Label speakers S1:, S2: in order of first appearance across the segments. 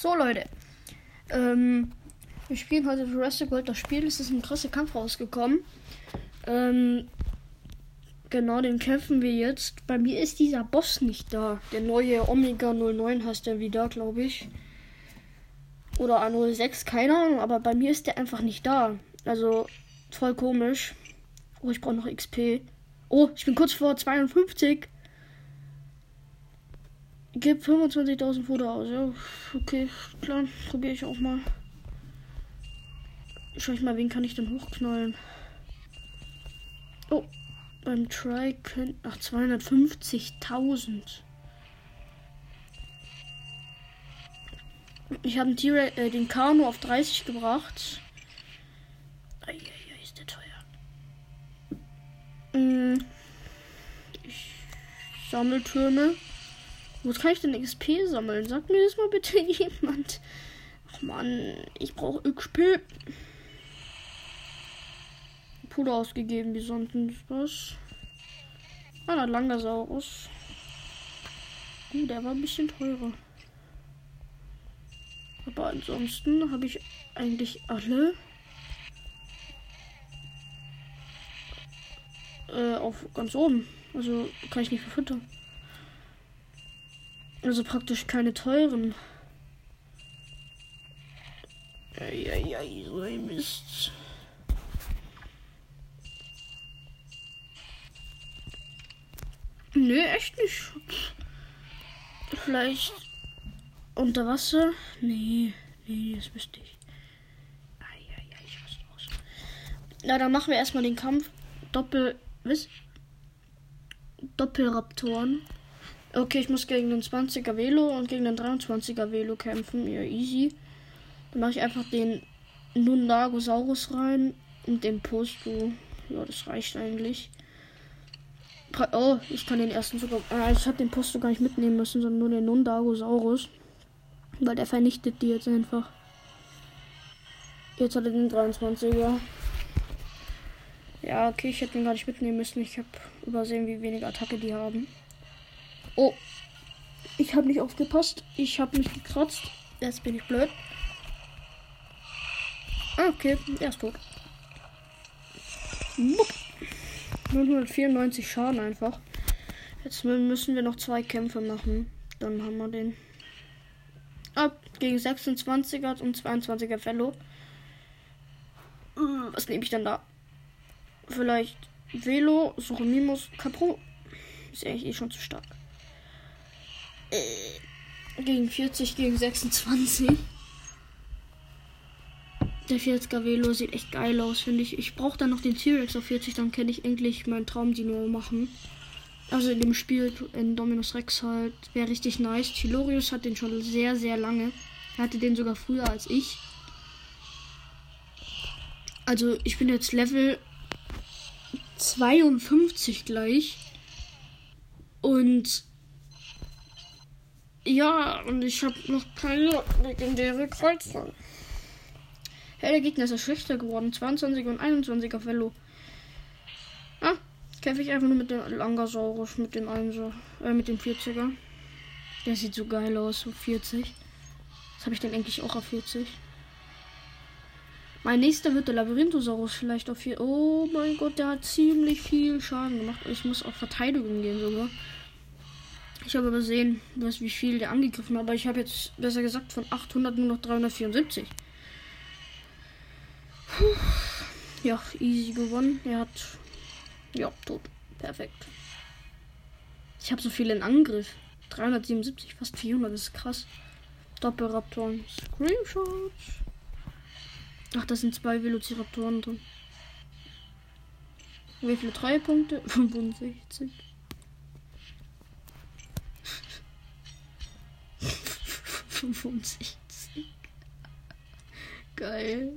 S1: So, Leute. Ähm, wir spielen heute Jurassic World das Spiel. Ist ein krasser Kampf rausgekommen. Ähm, genau, den kämpfen wir jetzt. Bei mir ist dieser Boss nicht da. Der neue Omega 09 heißt der wieder, glaube ich. Oder A06, keine Ahnung. Aber bei mir ist der einfach nicht da. Also, voll komisch. Oh, ich brauche noch XP. Oh, ich bin kurz vor 52. Gib 25.000 Futter aus. Ja, okay, klar. Probiere ich auch mal. Schau ich mal, wen kann ich denn hochknallen? Oh, beim Try können. Ach, 250.000. Ich habe äh, den Kano auf 30 gebracht. Eieiei, ist der teuer. Mm, ich sammle Türme. Wo kann ich denn XP sammeln? Sag mir das mal bitte jemand. Ach man, ich brauche XP. Puder ausgegeben, wie sonst was. Ah, ein Langasaurus. Uh, der war ein bisschen teurer. Aber ansonsten habe ich eigentlich alle. Äh, auf ganz oben. Also kann ich nicht verfüttern. Also praktisch keine teuren. Eieiei, so ein Mist. Nö, echt nicht. Vielleicht unter Wasser? Nee, nee, das wüsste ich. Eieiei, ich raste aus. Na, dann machen wir erstmal den Kampf. Doppel. Was? Doppelraptoren. Okay, ich muss gegen den 20er Velo und gegen den 23er Velo kämpfen. Ja, easy. Dann mache ich einfach den Nundagosaurus rein und den Posto. Ja, das reicht eigentlich. Oh, ich kann den ersten sogar. Äh, ich habe den Posto gar nicht mitnehmen müssen, sondern nur den Nundagosaurus. Weil der vernichtet die jetzt einfach. Jetzt hat er den 23er. Ja, okay, ich hätte ihn gar nicht mitnehmen müssen. Ich habe übersehen, wie wenig Attacke die haben. Oh. Ich habe nicht aufgepasst. Ich habe mich gekratzt. Jetzt bin ich blöd. Ah, okay, er ist tot. 094 Schaden einfach. Jetzt müssen wir noch zwei Kämpfe machen. Dann haben wir den. Ab ah, gegen 26er und 22er Fellow. Hm, was nehme ich dann da? Vielleicht Velo, Suchomimus, Capro. Ist eigentlich eh schon zu stark. Äh, gegen 40, gegen 26. Der 40er Velo sieht echt geil aus, finde ich. Ich brauche dann noch den T-Rex auf 40, dann kann ich endlich meinen Traumdino machen. Also in dem Spiel in Dominus Rex halt. Wäre richtig nice. Chilorius hat den schon sehr, sehr lange. Er hatte den sogar früher als ich. Also ich bin jetzt Level 52 gleich. Und ja, und ich habe noch keine legendäre Kreuzung. Ja, der Gegner ist ja schlechter geworden. 22 und 21er Fellow. Ah, kämpfe ich einfach nur mit dem Langasaurus, mit dem 1 äh, mit dem 40er. Der sieht so geil aus, so 40. Das habe ich dann eigentlich auch auf 40. Mein nächster wird der Labyrinthosaurus vielleicht auf 4. Oh mein Gott, der hat ziemlich viel Schaden gemacht. Ich muss auf Verteidigung gehen sogar. Ich habe übersehen, was, wie viel der angegriffen hat, aber ich habe jetzt besser gesagt von 800 nur noch 374. Puh. Ja, easy gewonnen. Er hat. Ja, tot. Perfekt. Ich habe so viel in Angriff. 377, fast 400, das ist krass. Doppelraptoren. Screenshots. Ach, da sind zwei Velociraptoren drin. Wie viele Treuepunkte? 65. 65. Geil.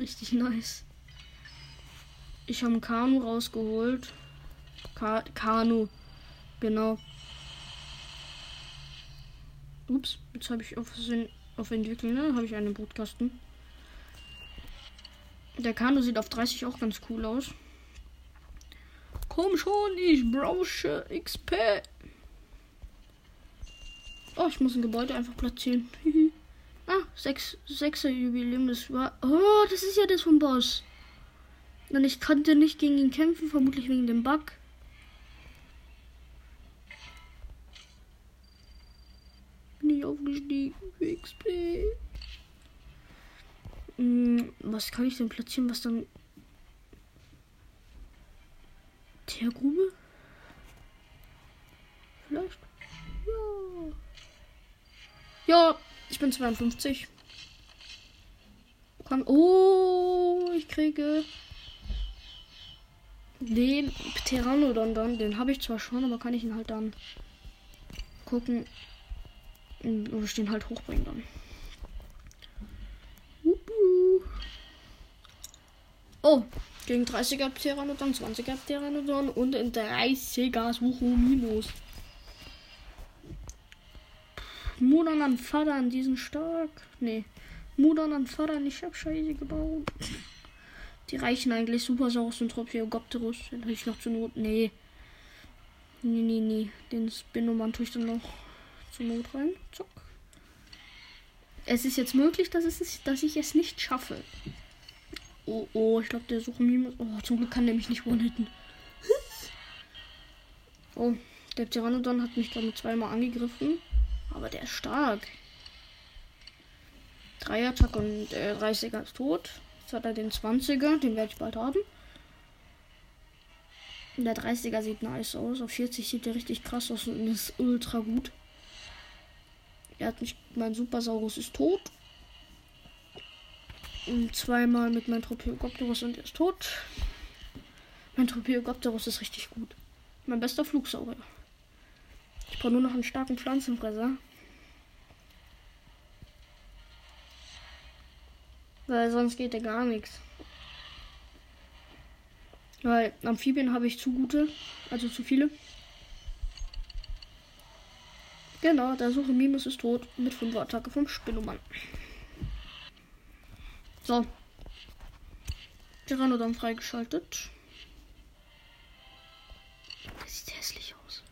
S1: Richtig nice. Ich habe ein Kanu rausgeholt. Ka Kanu. Genau. Ups, jetzt habe ich auf, auf Entwickeln, ne? Habe ich einen Brutkasten. Der Kanu sieht auf 30 auch ganz cool aus. Komm schon, ich brauche XP. Oh, ich muss ein Gebäude einfach platzieren. Sechs, sechser Jubiläum, das war. Oh, das ist ja das vom Boss. Und ich konnte nicht gegen ihn kämpfen, vermutlich wegen dem Bug. Bin ich aufgestiegen XP. Hm, was kann ich denn platzieren, was dann. Teergrube? Vielleicht? Ja. Ich bin 52. Komm. Oh, ich kriege den Pteranodon dann. Den habe ich zwar schon, aber kann ich ihn halt dann gucken. Ich den halt hochbringen dann. Oh, gegen 30er Pteranodon, 20er Pteranodon und ein 30er Suchomimus. Mudan an Vater, die sind stark. Nee. Mudan an Vater, ich hab Scheiße gebaut. Die reichen eigentlich Supersaurus und Tropiogopterus. Den habe ich noch zur Not. Nee. Nee, nee, nee. Den Spinoman tue ich dann noch zur Not rein. Zock. Es ist jetzt möglich, dass, es ist, dass ich es nicht schaffe. Oh, oh, ich glaube, der Suchemimus. Oh, zum Glück kann der mich nicht one-hitten. oh, der Pteranodon hat mich, ich, zweimal angegriffen. Aber der ist stark. Dreiattack und äh, 30er ist tot. Jetzt hat er den 20er, den werde ich bald haben. Der 30er sieht nice aus. Auf 40 sieht er richtig krass aus und ist ultra gut. Er hat mich. Mein Supersaurus ist tot. Und zweimal mit meinem Tropeogopterus und er ist tot. Mein Tropeogopterus ist richtig gut. Mein bester Flugsaurier. Ich brauche nur noch einen starken Pflanzenfresser. Weil sonst geht ja gar nichts. Weil Amphibien habe ich zu gute, also zu viele. Genau, der Suche Mimes ist tot mit 5 Attacke vom Spinnomann. So. Tyranodon freigeschaltet. Der sieht hässlich aus.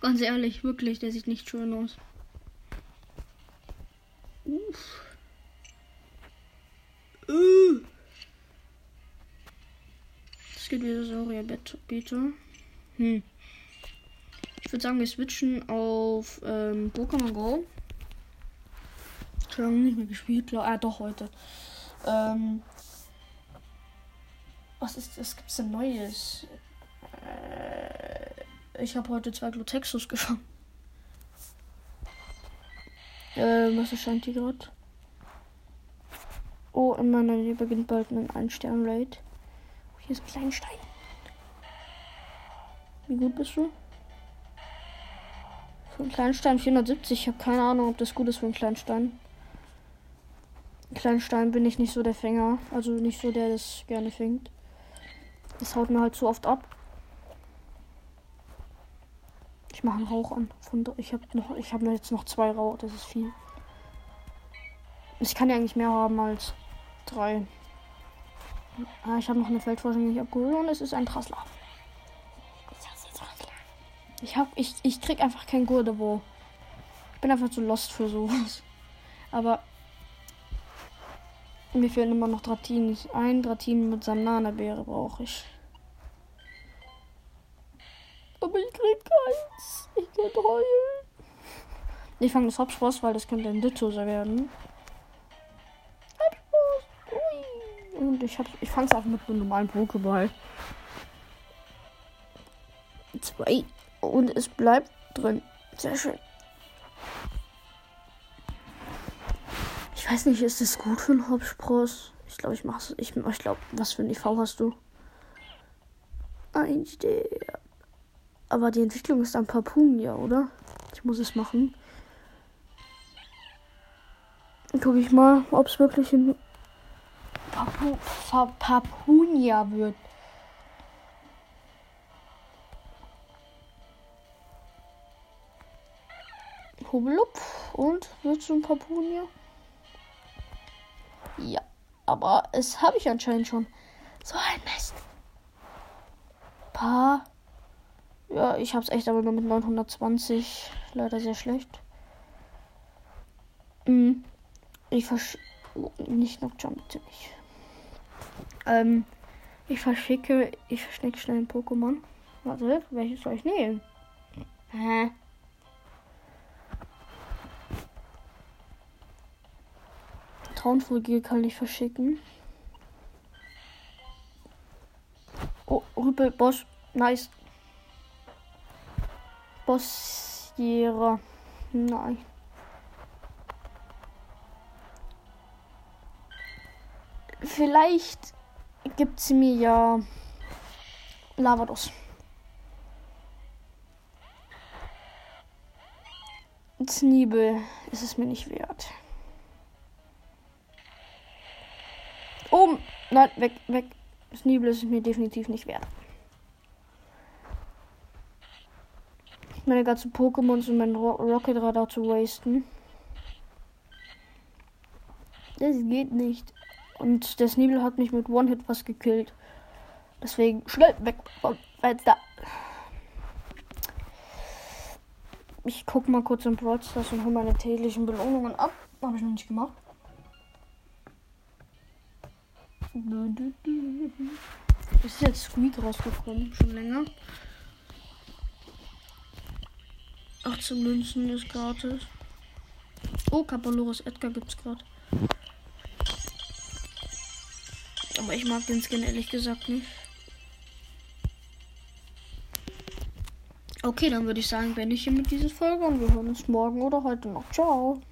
S1: Ganz ehrlich, wirklich, der sieht nicht schön aus. Uff. Es geht wieder Saurier Beta. Hm. Ich würde sagen, wir switchen auf ähm, Pokémon Go. Schon nicht mehr gespielt. Ah, doch, heute. Ähm, was ist das? Gibt's denn Neues? Äh, ich habe heute zwei Glutexus gefangen. Ähm, was erscheint hier gerade? Oh, in meiner Nähe beginnt bald ein Ein-Stern-Raid. Oh, hier ist ein kleiner Stein. Wie gut bist du? Für einen kleinen Stein 470. Ich habe keine Ahnung, ob das gut ist für einen kleinen Stein. Kleinen Stein bin ich nicht so der Fänger. Also nicht so der, das gerne fängt. Das haut mir halt zu oft ab. Ich mache einen Rauch an. Ich habe noch, ich habe jetzt noch zwei Rauch. Das ist viel. Ich kann ja eigentlich mehr haben als Drei. Ah, ich habe noch eine Feldforschung nicht abgeholt und es ist ein Trassler. Ich hab, ich, ich krieg einfach kein Gurde, Ich bin einfach zu lost für sowas. Aber mir fehlen immer noch Dratin. Ein Dratin mit Sanana-Beere brauche ich. Aber ich krieg keins. Ich kann heulen. Ich fange das Hauptspross, weil das könnte ein Dittoser werden. Und ich hab, ich fang's einfach mit einem normalen Pokéball. Zwei. Und es bleibt drin. Sehr schön. Ich weiß nicht, ist das gut für einen Hauptspross? Ich glaube, ich mach's. Ich, ich glaube, was für ein IV hast du? Ein der. Aber die Entwicklung ist ein Papunia, oder? Ich muss es machen. Gucke ich mal, ob es wirklich ein Papu Papunia wird. Hublup und wird zum Papunia. Ja, aber es habe ich anscheinend schon. So ein Mist. Pa. Ja, ich habe es echt aber nur mit 920. Leider sehr schlecht. Hm, ich versch... Oh, nicht Nocturne, bitte nicht. Ähm, ich verschicke... Ich verschicke schnell ein Pokémon. Warte, welches soll ich nehmen? Hä? Traunvogel kann ich verschicken. Oh, Rüpel, Boss. Nice. Bossierer. Nein. Vielleicht gibt sie mir ja Lavados. Zniebel ist es mir nicht wert. Oben. Nein, weg, weg. Zniebel ist es mir definitiv nicht wert. Meine ganzen Pokémons und mein Ro Rocket Radar zu wasten. Das geht nicht. Und der Sneebel hat mich mit One-Hit was gekillt. Deswegen schnell weg vom Fenster. Ich guck mal kurz im Broadstars und hole meine täglichen Belohnungen ab. Habe ich noch nicht gemacht. Ist jetzt Squeak rausgekommen, schon länger. 18 Münzen ist gratis. Oh, Capoloris Edgar gibt's gerade. Aber ich mag den Skin ehrlich gesagt nicht. Okay, dann würde ich sagen, beende ich hiermit diese Folge und wir hören uns morgen oder heute noch. Ciao.